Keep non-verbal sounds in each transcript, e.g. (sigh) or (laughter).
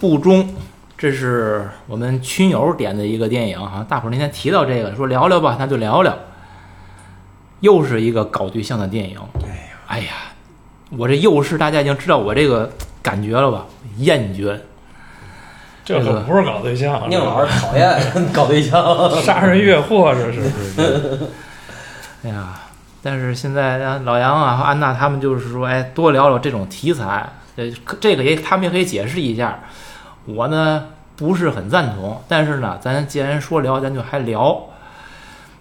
不忠》，这是我们群友点的一个电影哈。大伙儿那天提到这个，说聊聊吧，那就聊聊。又是一个搞对象的电影。哎呀，哎呀，我这又是大家已经知道我这个感觉了吧？厌倦。这可不是搞对象，宁老师讨厌搞对象，(laughs) 杀人越货，这是。(laughs) 哎呀，但是现在老杨啊和安娜他们就是说，哎，多聊聊这种题材，这这个也他们也可以解释一下。我呢不是很赞同，但是呢，咱既然说聊，咱就还聊。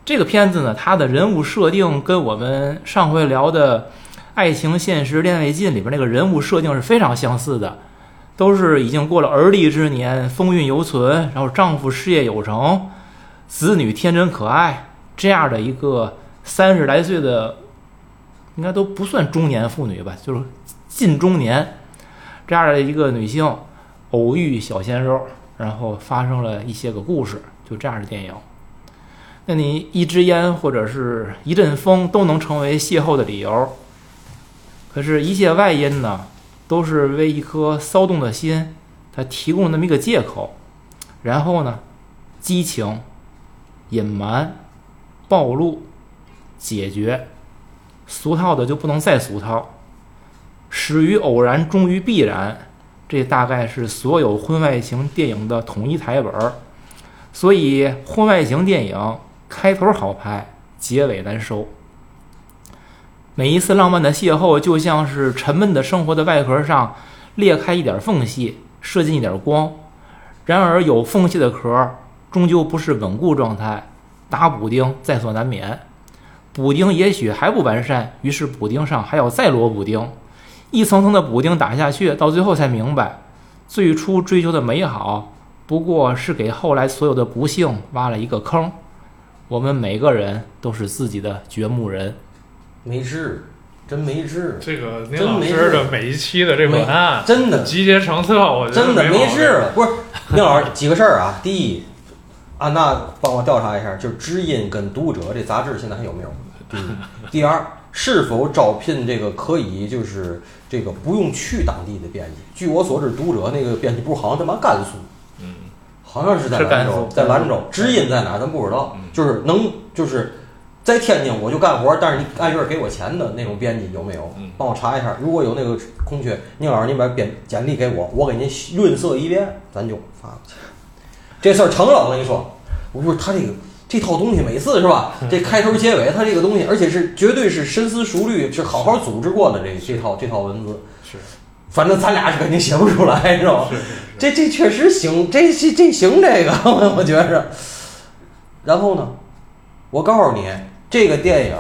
这个片子呢，它的人物设定跟我们上回聊的《爱情现实恋未尽》里边那个人物设定是非常相似的，都是已经过了而立之年，风韵犹存，然后丈夫事业有成，子女天真可爱这样的一个三十来岁的，应该都不算中年妇女吧，就是近中年这样的一个女性，偶遇小鲜肉，然后发生了一些个故事，就这样的电影。那你一支烟或者是一阵风都能成为邂逅的理由，可是，一切外因呢，都是为一颗骚动的心，它提供那么一个借口。然后呢，激情、隐瞒、暴露、解决，俗套的就不能再俗套。始于偶然，终于必然，这大概是所有婚外情电影的统一台本儿。所以，婚外情电影。开头好拍，结尾难收。每一次浪漫的邂逅，就像是沉闷的生活的外壳上裂开一点缝隙，射进一点光。然而，有缝隙的壳终究不是稳固状态，打补丁在所难免。补丁也许还不完善，于是补丁上还要再摞补丁，一层层的补丁打下去，到最后才明白，最初追求的美好，不过是给后来所有的不幸挖了一个坑。我们每个人都是自己的掘墓人，没治，真没治。这个宁老师的每一期的这文案，真的集结成册，我觉得真的没治了。不是宁老师几个事儿啊？第一，安娜帮我调查一下，就是《知音》跟《读者》这杂志现在还有没有？(laughs) 第一，第二，是否招聘这个可以就是这个不用去当地的编辑？据我所知，《读者》那个编辑部好像在嘛甘肃。好像是在兰州，在兰州，知音在哪咱不知道。就是能，就是在天津我就干活，但是你按月给我钱的那种编辑有没有？帮我查一下，如果有那个空缺，宁老师您把编简历给我，我给您润色一遍，咱就发过去。这事儿成了，我跟你说，我说他这个这套东西每次是吧？这开头结尾他这个东西，而且是绝对是深思熟虑，是好好组织过的这这套这套文字。是。反正咱俩是肯定写不出来，是吧？这这确实行，这这这行这个，我觉着。然后呢，我告诉你，这个电影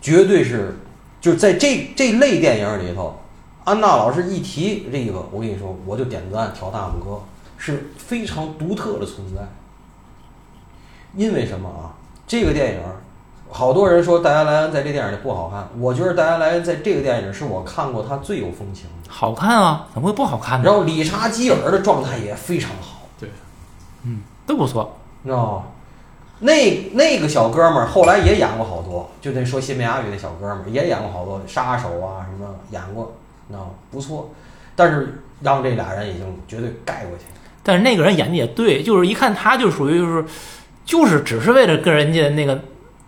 绝对是，就在这这类电影里头，安娜老师一提这个，我跟你说，我就点赞挑大拇哥，是非常独特的存在。因为什么啊？这个电影。好多人说戴安·莱恩在这电影里不好看，我觉得戴安·莱恩在这个电影是我看过他最有风情的。好看啊，怎么会不好看呢？然后理查·基尔的状态也非常好。对，嗯，都不错。知道吗？那那个小哥们儿后来也演过好多，就那说西班牙语的小哥们儿也演过好多杀手啊什么演过，知道吗？不错。但是让这俩人已经绝对盖过去。但是那个人演的也对，就是一看他就属于就是，就是只是为了跟人家那个。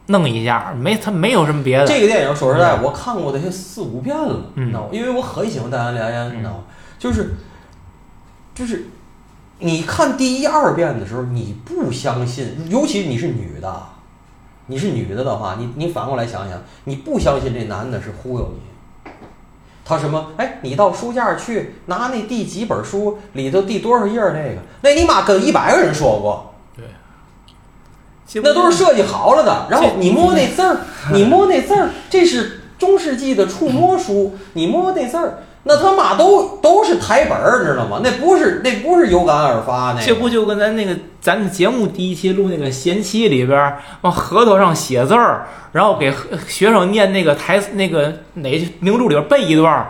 弄一下，没他没有什么别的。这个电影说实在，我看过得有四五遍了，你知道吗？因为我很喜欢戴安·莱恩，你知道吗？就是，就是，你看第一二遍的时候，你不相信，尤其你是女的，你是女的的话，你你反过来想想，你不相信这男的是忽悠你。他什么？哎，你到书架去拿那第几本书里头第多少页那个？那你妈跟一百个人说过。那都是设计好了的，然后你摸那字儿，(laughs) 你摸那字儿，这是中世纪的触摸书，你摸那字儿，那他妈都都是台本儿，知道吗？那不是那不是有感而发，那这不就跟咱那个咱节目第一期录那个贤妻里边往核桃上写字儿，然后给学生念那个台那个哪名著里边背一段，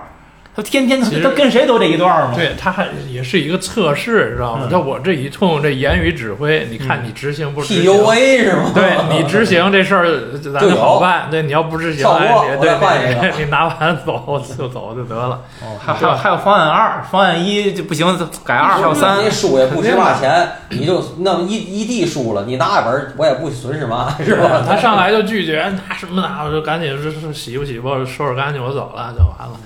他天天他其实他跟谁都这一段嘛。对，他还也是一个测试，知道吗嗯？那、我这一通这言语指挥，你看你执行不执行？PUA 是吗？对你执行这事儿，咱就好办。对，你要不执行，哎，我再换一对，你 (laughs) 你拿完走就走就得了。哦，还还有还有方案二，方案一就不行，改二，还有三你。输也不值嘛钱，你就那么一一地输了，你拿一本儿我也不损失嘛，(laughs) 是吧？他上来就拒绝，拿什么拿？我就赶紧是是洗不洗吧，收拾干净，我走了就完了，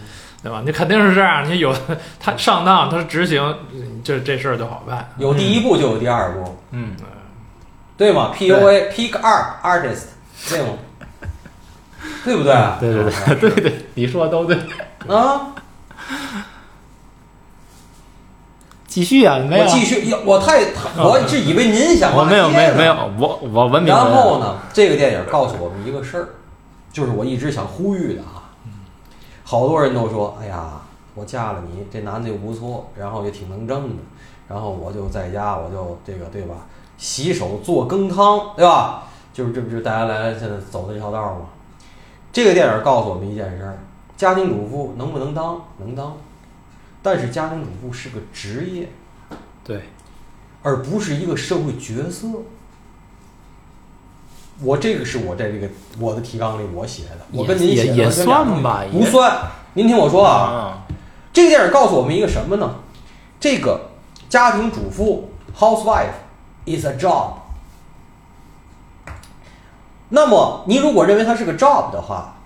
对吧？你肯定是这样，你有他上当，他执行，嗯这这事儿就好办。有第一步就有第二步，嗯，对吗？PUA Pick Art Artist，对吗？对不对？(laughs) 对对对 (laughs) 对对，你说的都对。啊，(laughs) 继续啊，没有我，继续，我太，我是以为您想我没有没有没有，我我文明。然后呢，这个电影告诉我们一个事儿，就是我一直想呼吁的啊。好多人都说，哎呀，我嫁了你，这男的又不错，然后也挺能挣的，然后我就在家，我就这个对吧，洗手做羹汤，对吧？就是这不就是大家来现在走的这条道吗？这个电影告诉我们一件事儿：家庭主妇能不能当？能当，但是家庭主妇是个职业，对，而不是一个社会角色。我这个是我在这个我的提纲里我写的，我跟您写的也也算吧也不算。您听我说啊，啊，这个电影告诉我们一个什么呢？这个家庭主妇 housewife is a job。那么你如果认为它是个 job 的话，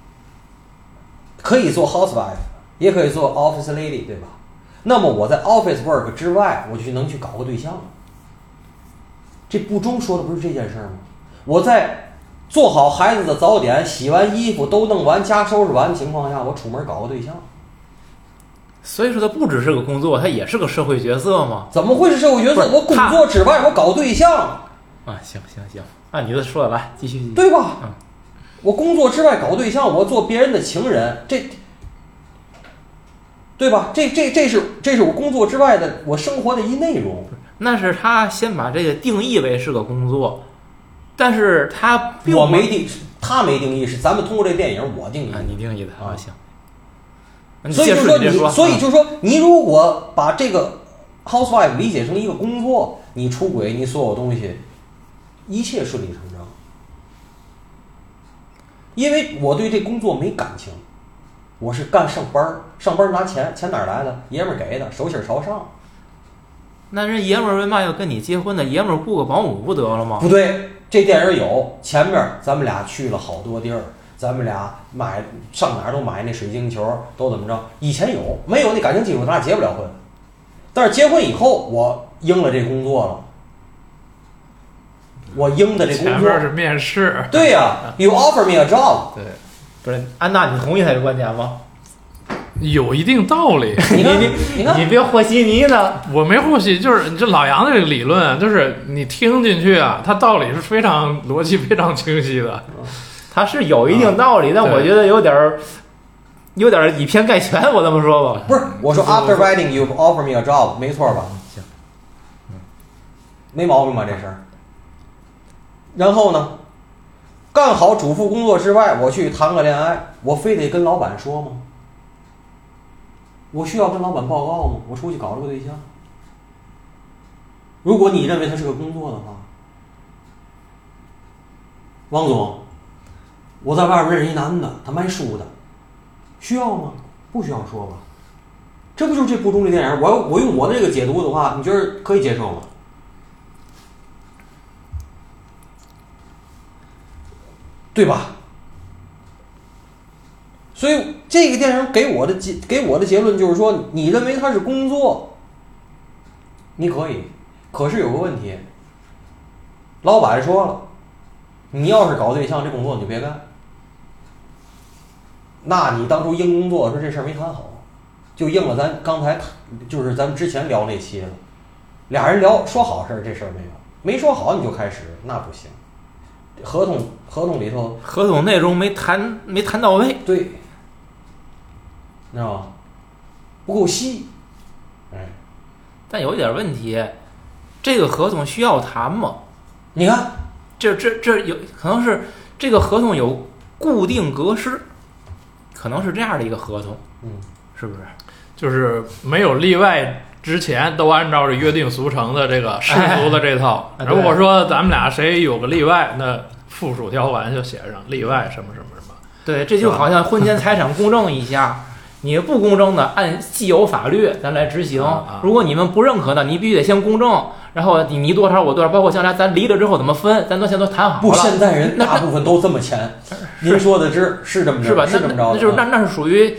可以做 housewife，也可以做 office lady，对吧？那么我在 office work 之外，我就能去搞个对象了。这不中说的不是这件事儿吗？我在做好孩子的早点、洗完衣服都弄完、家收拾完的情况下，我出门搞个对象。所以说他不只是个工作，他也是个社会角色嘛。怎么会是社会角色？我工作之外，我搞对象，啊，行行行，按你的说的来，继续。继续对吧？嗯我工作之外搞对象，我做别人的情人，这，对吧？这这这是这是我工作之外的我生活的一内容。那是他先把这个定义为是个工作，但是他并我没定，他没定义，是咱们通过这电影我定义。你定义的啊啊，行。所以接就说你，所以啊就是说，你如果把这个 housewife 理解成一个工作，你出轨，你所有东西，一切顺理成章。因为我对这工作没感情，我是干上班儿，上班拿钱，钱哪儿来的？爷们儿给的，手心儿朝上。那人爷们儿为嘛要跟你结婚呢？爷们儿雇个保姆不得了吗？不对，这电影有前面咱们俩去了好多地儿，咱们俩买上哪儿都买那水晶球，都怎么着？以前有没有那感情基础，咱俩结不了婚。但是结婚以后，我应了这工作了，我应的这工作。前面是面试，对呀、(laughs) y o u offer me a job，对，不是安娜，你同意他这观点吗？有一定道理。(laughs) 你看，你你别和稀泥呢。我没和稀，就是这老杨的这个理论，就是你听进去啊，他道理是非常逻辑非常清晰的。(laughs) 他是有一定道理，但我觉得有点儿，有点儿以偏概全。我这么说吧，不是我说 after writing you offer me a job，没错吧？行，没毛病吧这事儿？然后呢，干好主妇工作之外，我去谈个恋爱，我非得跟老板说吗？我需要跟老板报告吗？我出去搞了个对象。如果你认为它是个工作的话，王总，我在外边认识一男的，他卖书的，需要吗？不需要说吧。这不就是这部中这电影？我我用我的这个解读的话，你觉得可以接受吗？对吧？所以这个电影给我的结给我的结论就是说，你认为它是工作，你可以，可是有个问题，老板说了，你要是搞对象，这工作你就别干。那你当初应工作的时候，这事儿没谈好，就应了咱刚才谈就是咱们之前聊那期了，俩人聊说好事儿，这事儿没有，没说好你就开始，那不行。合同合同里头合同内容没谈没谈到位。对，你知道吗？不够细，哎，但有一点问题，这个合同需要谈吗？你看，这这这有可能是这个合同有固定格式，可能是这样的一个合同，嗯，是不是？就是没有例外之前都按照这约定俗成的这个世俗的这套。哎如果说咱们俩谁有个例外，那附属条款就写上例外什么什么什么。对，这就好像婚前财产公证一下，你不公正的，按既有法律咱来执行。如果你们不认可的，你必须得先公证，然后你你多少我多少，包括将来咱离了之后怎么分，咱都先都谈好了不，现在人那大部分都这么签。您说的是是这么着 (laughs) 是吧？那是这么着的，那就是那啊那是属于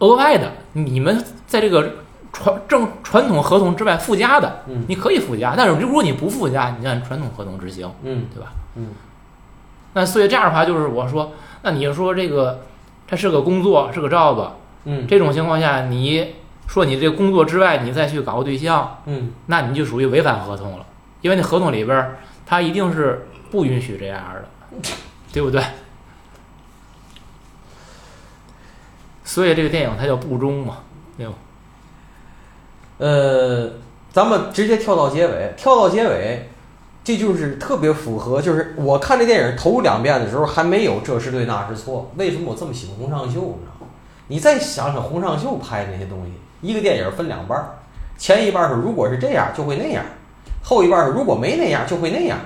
额外的，你们在这个传正传统合同之外附加的，嗯你可以附加，但是如果你不附加，你就按传统合同执行，嗯对吧？嗯那所以这样的话，就是我说，那你说这个它是个工作，是个 job，嗯这种情况下，你说你这工作之外，你再去搞个对象，嗯那你就属于违反合同了，因为那合同里边儿它一定是不允许这样的，(laughs) 对不对？所以这个电影它叫不忠嘛，对吧？呃，咱们直接跳到结尾，跳到结尾，这就是特别符合，就是我看这电影头两遍的时候还没有这是对那是错，为什么我这么喜欢洪尚秀？你知道吗？你再想想洪尚秀拍的那些东西，一个电影分两半儿，前一半是如果是这样就会那样，后一半是如果没那样就会那样，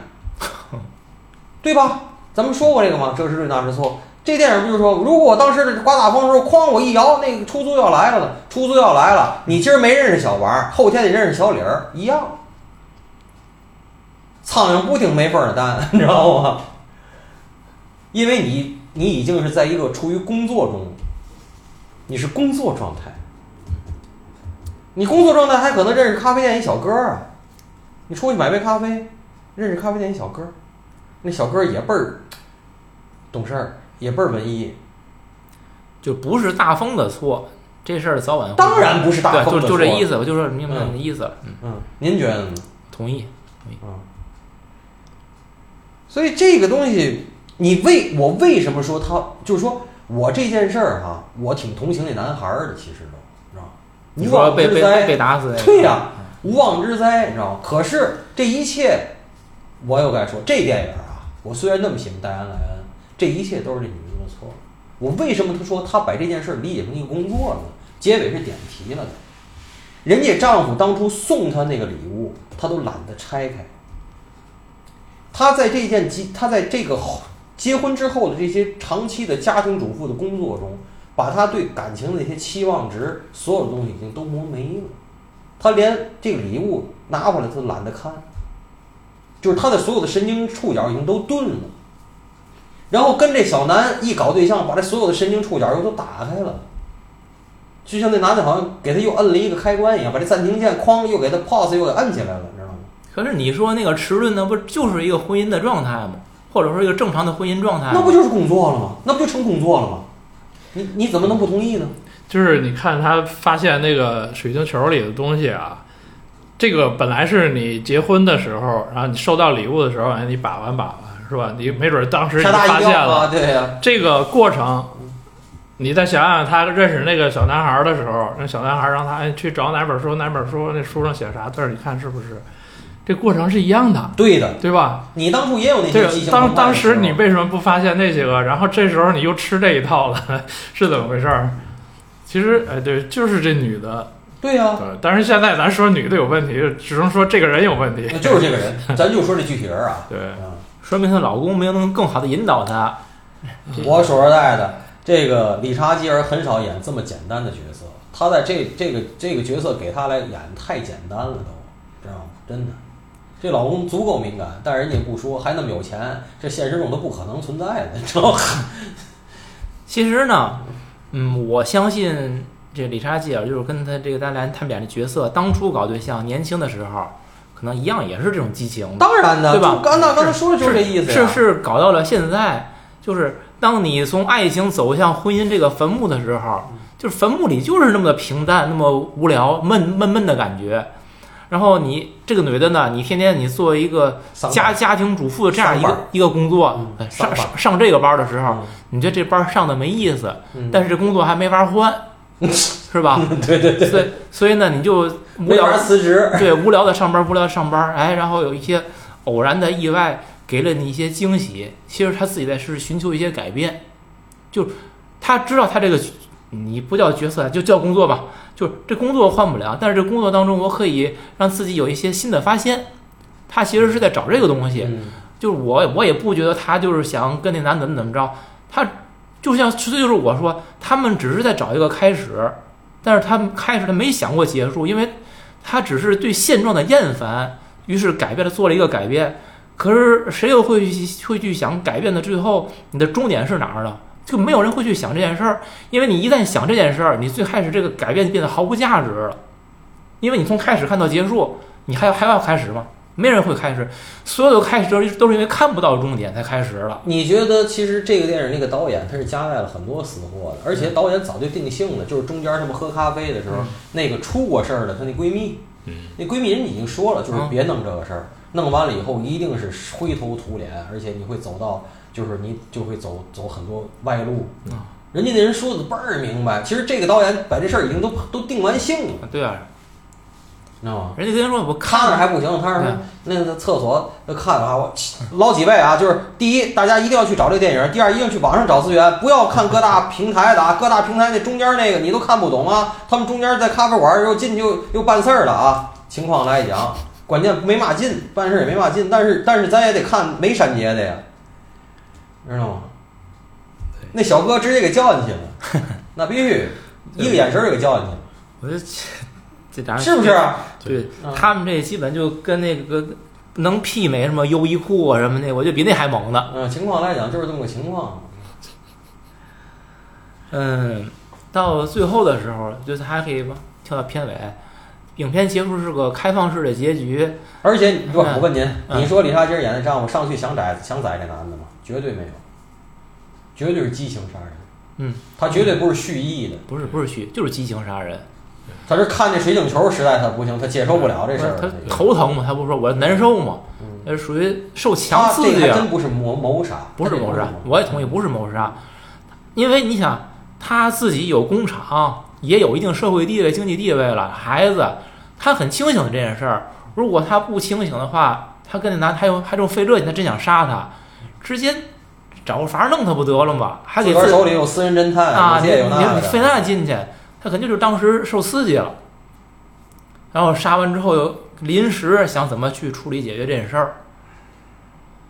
对吧？咱们说过这个吗？这是对那是错。这电影不就是说，如果我当时刮大风的时候，哐我一摇，那个出租要来了呢，出租要来了，你今儿没认识小王，后天得认识小李儿，一样。苍蝇不叮没缝的蛋，你知道吗？因为你你已经是在一个处于工作中，你是工作状态，你工作状态还可能认识咖啡店一小哥儿啊，你出去买杯咖啡，认识咖啡店一小哥儿，那小哥儿也倍儿懂事儿，也倍儿文艺，就不是大风的错，这事儿早晚当然不是大，风的就就这意思，我就说明白嗯你的意思。了，嗯，嗯，您觉得呢？同意。嗯，所以这个东西，你为我为什么说他就是说我这件事儿哈，我挺同情那男孩儿的，其实都，你知道吗？你无说被被妄之灾，被打死，对呀、无妄之灾，你知道吗？可是这一切，我又该说，这电影啊，我虽然那么喜欢戴安·莱恩，这一切都是这女人的错。我为什么他说他把这件事儿理解成一个工作呢？结尾是点题了的，人家丈夫当初送她那个礼物，她都懒得拆开。她在这件机，她在这个后结婚之后的这些长期的家庭主妇的工作中，把她对感情的那些期望值，所有的东西已经都磨没了。她连这个礼物拿回来，她都懒得看，就是她的所有的神经触角已经都钝了。然后跟这小南一搞对象，把这所有的神经触角又都打开了，就像那男的好像给他又摁了一个开关一样，把这暂停键哐又给他 pause 又给摁起来了，你知道吗？可是你说那个迟钝，那不就是一个婚姻的状态吗？或者说一个正常的婚姻状态？那不就是工作了吗？那不就成工作了吗？你你怎么能不同意呢？就是你看他发现那个水晶球里的东西啊，这个本来是你结婚的时候，然后你收到礼物的时候，哎，你把玩把玩是吧？你没准当时你发现！了对呀、这个过程，你再想想他认识那个小男孩的时候，那小男孩让他哎去找哪本书哪本书，那书上写啥字儿，你看是不是？这过程是一样的，对的，对吧？你当初也有那这些激情个当当时你为什么不发现那些个？然后这时候你又吃这一套了，(laughs) 是怎么回事儿？其实，哎，对，就是这女的，对呀、对。但是现在咱说女的有问题，只能说这个人有问题。那就是这个人，(laughs) 咱就说这具体人啊。对，嗯说明她老公没有能更好的引导她。我说实在的，这个理查基尔很少演这么简单的角色，他在这这个这个角色给他来演太简单了都，知道吗？真的，这老公足够敏感，但是人家不说，还那么有钱，这现实中都不可能存在的，你知道吗？(laughs) 其实呢，嗯，我相信这理查基尔就是跟他这个丹兰他们俩的角色，当初搞对象年轻的时候，可能一样也是这种激情。当然的，对吧就刚那刚才说的就是这意思呀。是是搞到了现在，就是当你从爱情走向婚姻这个坟墓的时候，就是坟墓里就是那么的平淡，那么无聊、闷闷闷的感觉。然后你这个女的呢，你天天你作为一个家家庭主妇的这样一个一个工作上上上上这个班的时候，嗯你觉得这班上的没意思，嗯但是这工作还没法换，(laughs) 是吧？对对对，所以所以呢，你就无聊法辞职。对，无聊的上班，无聊的上班，哎，然后有一些偶然的意外给了你一些惊喜。其实他自己在是寻求一些改变，就他知道他这个你不叫角色，就叫工作吧，就是这工作换不了，但是这工作当中我可以让自己有一些新的发现。他其实是在找这个东西，嗯就是我我也不觉得他就是想跟那男的怎么怎么着，他就像这就是我说，他们只是在找一个开始，但是他们开始他没想过结束，因为他只是对现状的厌烦，于是改变了做了一个改变。可是谁又会去会去想改变的最后你的终点是哪儿呢？就没有人会去想这件事儿，因为你一旦想这件事儿，你最开始这个改变就变得毫无价值了，因为你从开始看到结束，你还要还要开始吗？没人会开始，所有的开始都是都是因为看不到终点才开始了。你觉得其实这个电影那个导演他是夹带了很多死货的，而且导演早就定性了，就是中间他们喝咖啡的时候，嗯。那个出过事儿的她那闺蜜，嗯，那闺蜜人已经说了，就是嗯。别弄这个事儿，弄完了以后一定是灰头土脸，而且你会走到，就是你就会走走很多歪路。嗯人家那人说的倍儿明白，其实这个导演把这事儿已经都都定完性了，对啊，你知道吗？人家跟人说我看着还不行，他说对那个厕所那看着啊，我老几位啊，就是第一，大家一定要去找这个电影；第二，一定去网上找资源，不要看各大平台的啊，各大平台那中间那个你都看不懂啊，他们中间在咖啡馆又进去又又办事儿了啊。情况来讲，关键没嘛劲，办事儿也没嘛劲，但是但是咱也得看没删节的呀，知道吗？那小哥直接给叫进去了，(laughs) 那必须一个眼神儿就给叫进去了，我就这俩人是不是？啊？对嗯他们这基本就跟那个能媲美什么优衣库啊什么的，我觉得比那还猛呢。嗯，情况来讲就是这么个情况。嗯，到最后的时候，就是还可以吧，跳到片尾，影片结束是个开放式的结局。而且不，嗯我问您，嗯你说李察金演的丈夫上去想宰想宰这男的吗？绝对没有，绝对是激情杀人。嗯，他绝对不是蓄意的，不是不是蓄，就是激情杀人。他是看见水晶球实在他不行，他接受不了这事儿。他头疼嘛，他不说我难受嘛，嗯，那属于受强刺激啊真。不是谋谋杀，不是谋杀我也同意不是谋杀，因为你想他自己有工厂，也有一定社会地位、经济地位了，孩子，他很清醒的这件事儿。如果他不清醒的话，他跟那男还有还这么费这劲，他真想杀他，直接找个法儿弄他不得了吗？还给自个儿自手里有私人侦探，啊，你你费那劲去，他肯定就是当时受刺激了，然后杀完之后又临时想怎么去处理解决这件事儿。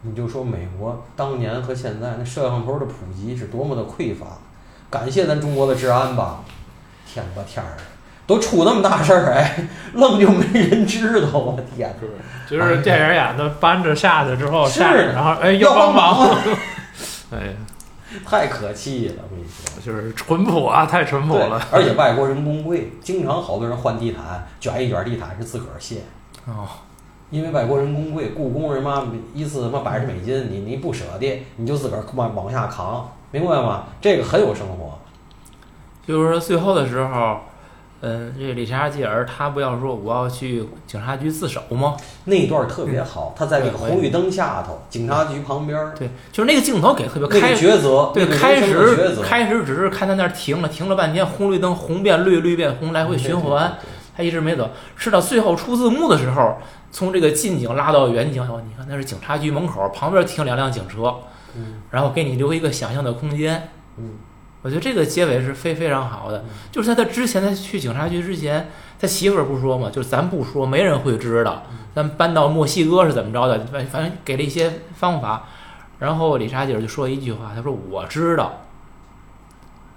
你就说美国当年和现在那摄像头的普及是多么的匮乏，感谢咱中国的治安吧！天吧天儿，都出那么大事儿，哎，愣就没人知道，我天！就是电影演的搬着下去之后是然后哎要帮帮忙，哎，太可气了，我跟你说。就是淳朴啊，太淳朴了。，而且外国人工贵，经常好多人换地毯，卷一卷地毯是自个儿卸，哦，因为外国人工贵，雇工人嘛一次他妈百十美金，你你不舍得，你就自个儿往往下扛，明白吗？这个很有生活。就是说最后的时候，嗯，这理查基尔他不要说我要去警察局自首吗？那一段特别好，他在那个红绿灯下头，警察局旁边儿，对，就是那个镜头给特别那开个抉择，对，开始，开始只是看他那儿停了，停了半天，红绿灯红变绿，绿变红，来回循环，他一直没走，是到最后出字幕的时候，从这个近景拉到远景，哦，你看那是警察局门口，旁边停两辆警车，嗯。然后给你留一个想象的空间。嗯，我觉得这个结尾是非非常好的嗯，就是在他之前，他去警察局之前，他媳妇儿不说嘛，就是咱不说，没人会知道。咱搬到墨西哥是怎么着的，反反正给了一些方法。然后理查基尔就说一句话，他说：“我知道。”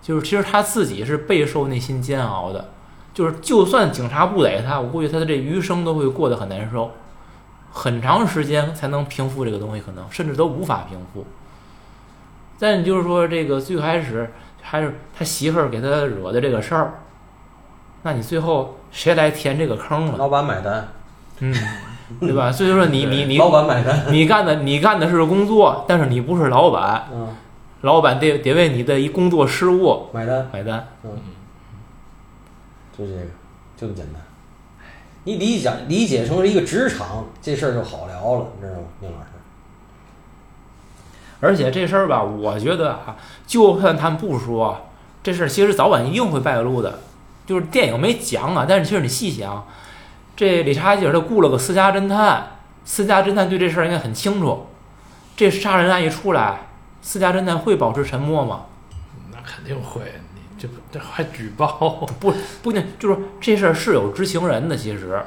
就是其实他自己是备受内心煎熬的，就是就算警察不逮他，我估计他的这余生都会过得很难受，很长时间才能平复这个东西，可能甚至都无法平复。但你就是说，这个最开始还是他媳妇儿给他惹的这个事儿，那你最后谁来填这个坑了？老板买单，嗯，对吧？所以说你 (laughs) 你你老板买单，你干的你干的是工作，但是你不是老板，嗯，老板得得为你的一工作失误买单，买单。嗯，就这个，就这么简单。你理解理解成是一个职场，这事儿就好聊了，你知道吗，宁老师？而且这事儿吧，我觉得啊，就算他们不说这事儿，其实早晚一定会败露的。就是电影没讲啊，但是其实你细想，这理查基尔他雇了个私家侦探，私家侦探对这事儿应该很清楚。这杀人案一出来，私家侦探会保持沉默吗？那肯定会，你这这还举报，(laughs) 不不就是这事儿是有知情人的，其实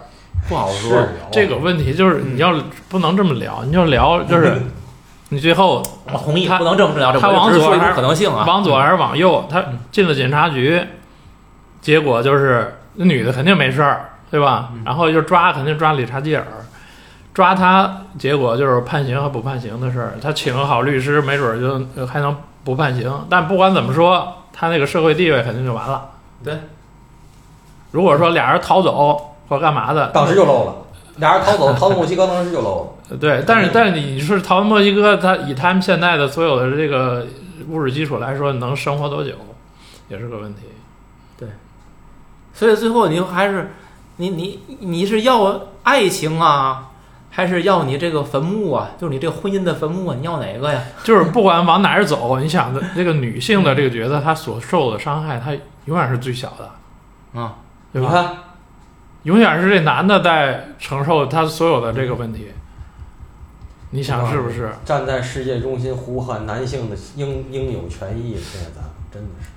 不好说。这个问题就是你要不能这么聊，你就聊就是 (laughs) 你最后我同意，他不能这么聊，这他往左还是可能性啊。往左还是往右，他进了警察局，结果就是那女的肯定没事儿，对吧？然后就抓，肯定抓理查基尔，抓他，结果就是判刑和不判刑的事儿。他请个好律师，没准儿就呃还能不判刑。但不管怎么说，他那个社会地位肯定就完了。对，如果说俩人逃走或干嘛的，当时就漏了，俩人逃走，逃到墨西哥当时就漏了。(laughs) 对，但是但是你是逃到墨西哥，他以他们现在的所有的这个物质基础来说，能生活多久，也是个问题。对所以最后你还是你你你是要爱情啊，还是要你这个坟墓啊？就是你这个婚姻的坟墓啊，你要哪个呀？就是不管往哪儿走，你想的这个女性的这个角色，她所受的伤害，她永远是最小的，啊，对吧？你看，永远是这男的在承受他所有的这个问题。你想是不是？站在世界中心呼喊男性的应应有权益，现在咱们真的是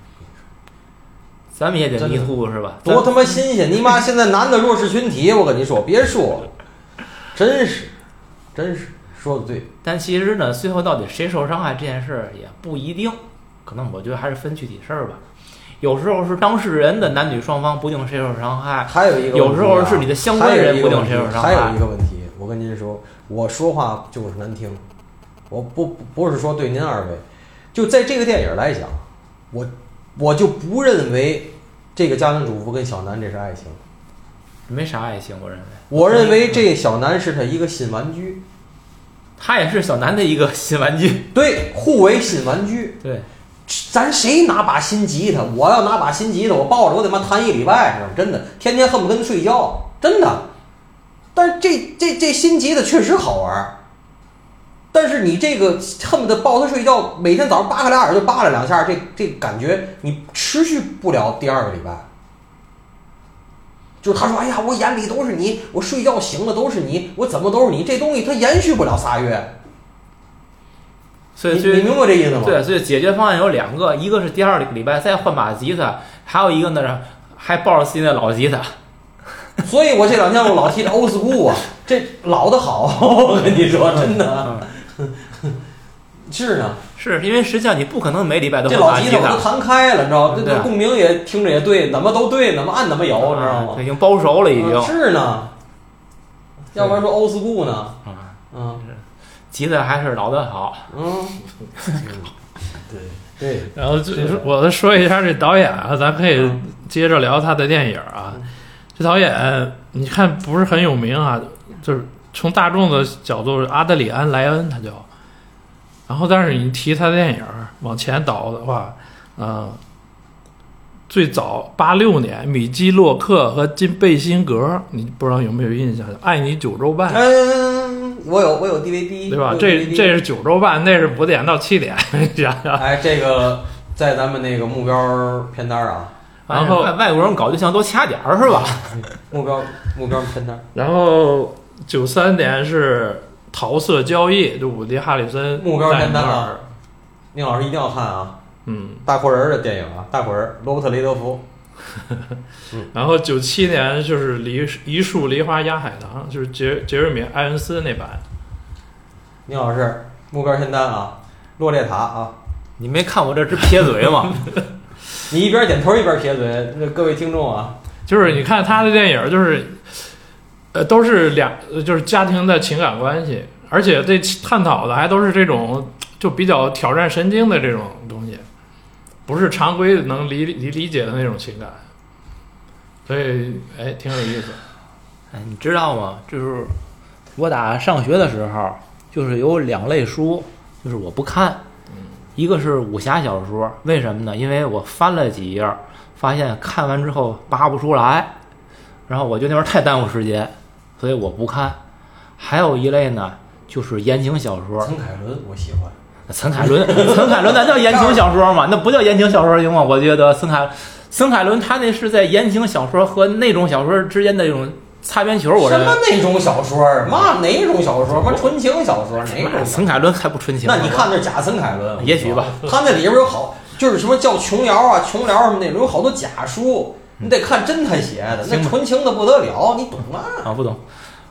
咱们也得迷糊是吧？多他妈新鲜！你妈现在男的弱势群体，我跟你说，别说了，真是，真是说的对。但其实呢，最后到底谁受伤害这件事儿也不一定，可能我觉得还是分具体事儿吧。有时候是当事人的男女双方不定谁受伤害，还有一个有时候是你的相关人不定谁受伤害还有一个问题，我跟您说，我说话就是难听，我不不是说对您二位，就在这个电影来讲，我我就不认为这个家庭主妇跟小南这是爱情，没啥爱情，我认为我认为这小南是他一个新玩具，他也是小南的一个新玩具。对，互为新玩具。对，咱谁拿把新吉他？我要拿把新吉他，我抱着我得妈弹一礼拜，知道吗？真的，天天恨不得跟睡觉，真的。但是这这这新吉他确实好玩，但是你这个恨不得抱他睡觉，每天早上扒开俩耳朵扒拉两下，这这感觉你持续不了第二个礼拜。就是他说：“哎呀，我眼里都是你，我睡觉醒了都是你，我怎么都是你。”这东西它延续不了仨月，所以所以你你明白这意思吗？对，所以解决方案有两个，一个是第二个礼拜再换把吉他，还有一个呢是还抱着自己的老吉他。(laughs) 所以我这两天我老提这欧斯库啊，这老的好，我跟你说，真的嗯 (laughs) 是呢。是因为实际上你不可能每礼拜都这老吉他都，弹开了，你知道吗？这共鸣也听着也对，怎么都对，怎么按怎么有，你知道吗已？经包熟了已经。嗯是呢，要不然说 old school 呢？啊，嗯吉他还是老的好。嗯，对对，然后就是我再说一下这导演啊，咱可以接着聊他的电影啊。这导演你看不是很有名啊，就是从大众的角度，阿德里安·莱恩他叫。然后，但是你提他的电影往前倒的话，呃，最早八六年米基·洛克和金贝辛格，你不知道有没有印象？《爱你九周半》嗯，我有我有 DVD，对吧这这是九周半，那是五点到七点，你想想。哎，这个在咱们那个目标片单啊，然后外外国人搞对象都掐点儿是吧？(laughs) 目标目标片单，然后九三年是桃色交易，就伍迪·哈里森目标片单啊儿，宁老师一定要看啊！嗯，大阔人儿的电影啊，大阔人儿罗伯特雷德福，然后九七年就是梨一树梨花压海棠，就是杰杰瑞米·艾恩斯那版，你好，是目标片单啊，洛列塔啊，你没看我这直撇嘴吗？(laughs) 你一边点头一边撇嘴，那各位听众啊，就是你看他的电影，就是呃都是两呃就是家庭的情感关系，而且这探讨的还都是这种就比较挑战神经的这种东西，不是常规能理理理解的那种情感，所以哎挺有意思。哎，你知道吗？就是我打上学的时候，就是有两类书，就是我不看，一个是武侠小说，为什么呢？因为我翻了几页，发现看完之后扒不出来，然后我觉得那玩意儿太耽误时间，所以我不看。还有一类呢，就是言情小说，陈凯伦我喜欢，岑凯伦，(laughs) 陈凯伦那叫言情小说吗？那不叫言情小说行吗？我觉得陈凯陈凯伦他那是在言情小说和那种小说之间的一种擦边球，我什么。那种小说儿？嘛哪种小说？嘛纯情小说哪种？陈凯伦还不纯情？那你看那假陈凯伦，(laughs) 也许吧。他那里边有好就是什么叫琼瑶啊、琼瑶什么那种，有好多假书，你得看真他写的，那纯情的不得了，你懂吗？啊，不懂，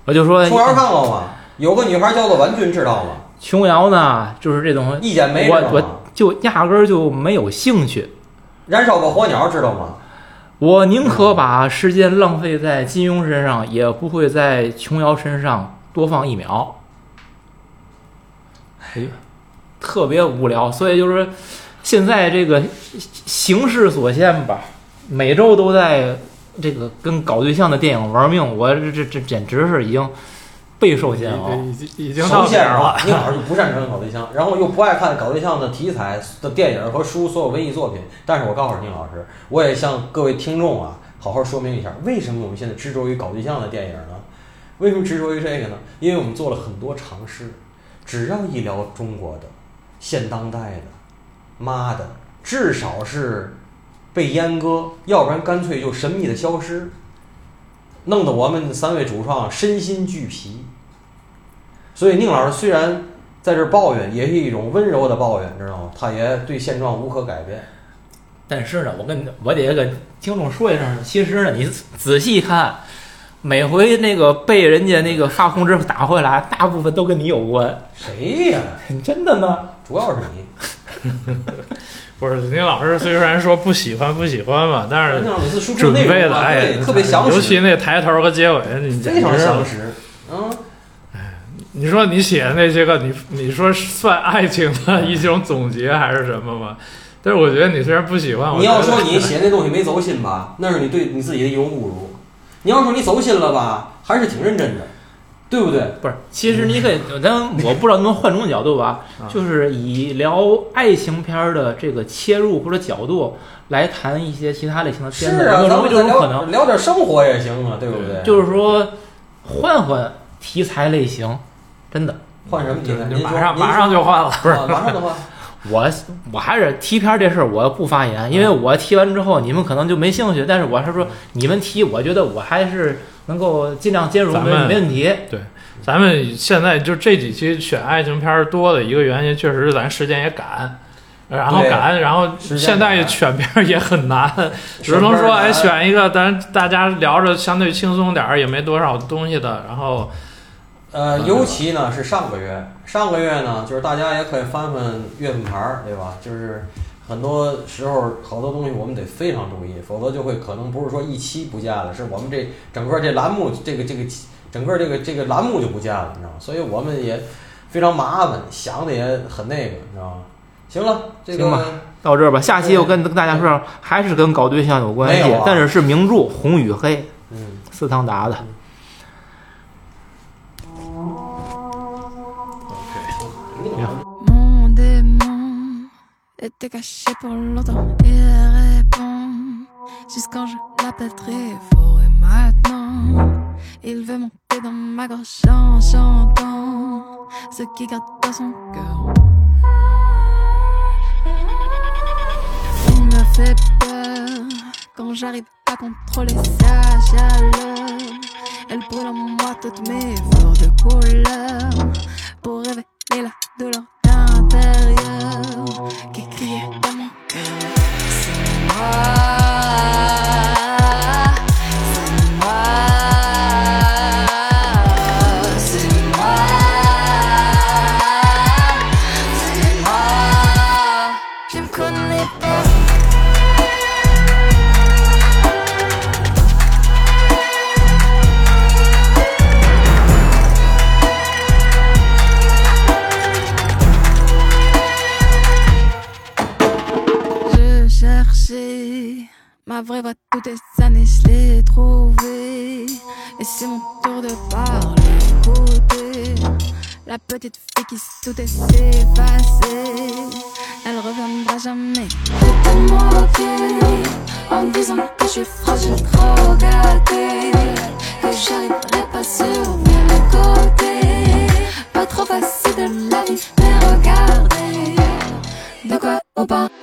我就说琼瑶看过吗？有个女孩叫做婉君，知道吗？琼瑶呢，就是这种，我？我就压根儿就没有兴趣。燃烧个火鸟，知道吗？我宁可把时间浪费在金庸身上，也不会在琼瑶身上多放一秒。哎，特别无聊，所以就是现在这个形势所限吧，每周都在这个跟搞对象的电影玩命，我这这这简直是已经备受煎熬。已经已经到首先点了啊。(laughs) 宁老师就不擅长搞对象，然后又不爱看搞对象的题材的电影和书，所有文艺作品。但是我告诉宁老师，我也向各位听众啊，好好说明一下，为什么我们现在执着于搞对象的电影呢？为什么执着于这个呢？因为我们做了很多尝试，只要一聊中国的、现当代的，妈的，至少是被阉割，要不然干脆就神秘的消失，弄得我们三位主创身心俱疲。所以宁老师虽然在这儿抱怨，也是一种温柔的抱怨，知道吗？他也对现状无可改变。但是呢，我跟我得跟听众说一声，其实呢，你仔仔细看，每回那个被人家那个发红纸打回来，大部分都跟你有关，谁呀？(laughs) 真的呢。主要是你。(laughs) 不是，您老师虽然说不喜欢不喜欢吧，但是准备的哎，特别详尤其，那抬头和结尾，你简非常直详实。嗯，你说你写的那些个，你你说算爱情的一种总结还是什么吗？但是我觉得你虽然不喜欢，我你要说你写那东西没走心吧，那是你对你自己的一种侮辱。你要说你走心了吧，还是挺认真的，对不对？不是，其实你可以，咱我不知道能不能换种角度吧，啊就是以聊爱情片儿的这个切入或者角度来谈一些其他类型的片子，啊，有没有这咱们再聊种可能？聊点生活也行啊，对不对？就是说换换题材类型，真的，换什么题材？您马上马上就换了。不是、马上的话，(laughs) 我我还是踢片儿这事儿我不发言，因为我踢完之后你们可能就没兴趣，但是我是说你们踢，我觉得我还是能够尽量兼容，没咱们没问题。对。咱们现在就这几期选爱情片儿多的一个原因，确实是咱时间也赶，然后赶，然后现在选片儿也很难，(laughs) 只能说哎选一个咱大家聊着相对轻松点儿，也没多少东西的，然后呃，尤其呢是上个月，上个月呢，就是大家也可以翻翻月份牌儿，对吧？就是很多时候好多东西我们得非常注意，否则就会可能不是说一期不见了，是我们这整个这栏目这个这个整个这个这个栏目就不见了，你知道吗？所以我们也非常麻烦，想的也很那个，你知道吗？行了，这个吧个到这儿吧，下期我跟跟大家说，还是跟搞对象有关系，啊但是是名著《红与黑》，嗯，四堂达的。Était caché pour longtemps. Il répond jusqu'en je l'appelle très fort. Et maintenant, il veut monter dans ma gorge en chantant ce qui garde dans son cœur. Il me fait peur quand j'arrive à contrôler sa chaleur. Elle brûle en moi toutes mes fleurs de couleur trop gâtée, que j'arriverai pas sur mes côtés. Pas trop facile de la vie, mais regardez de quoi vous parlez.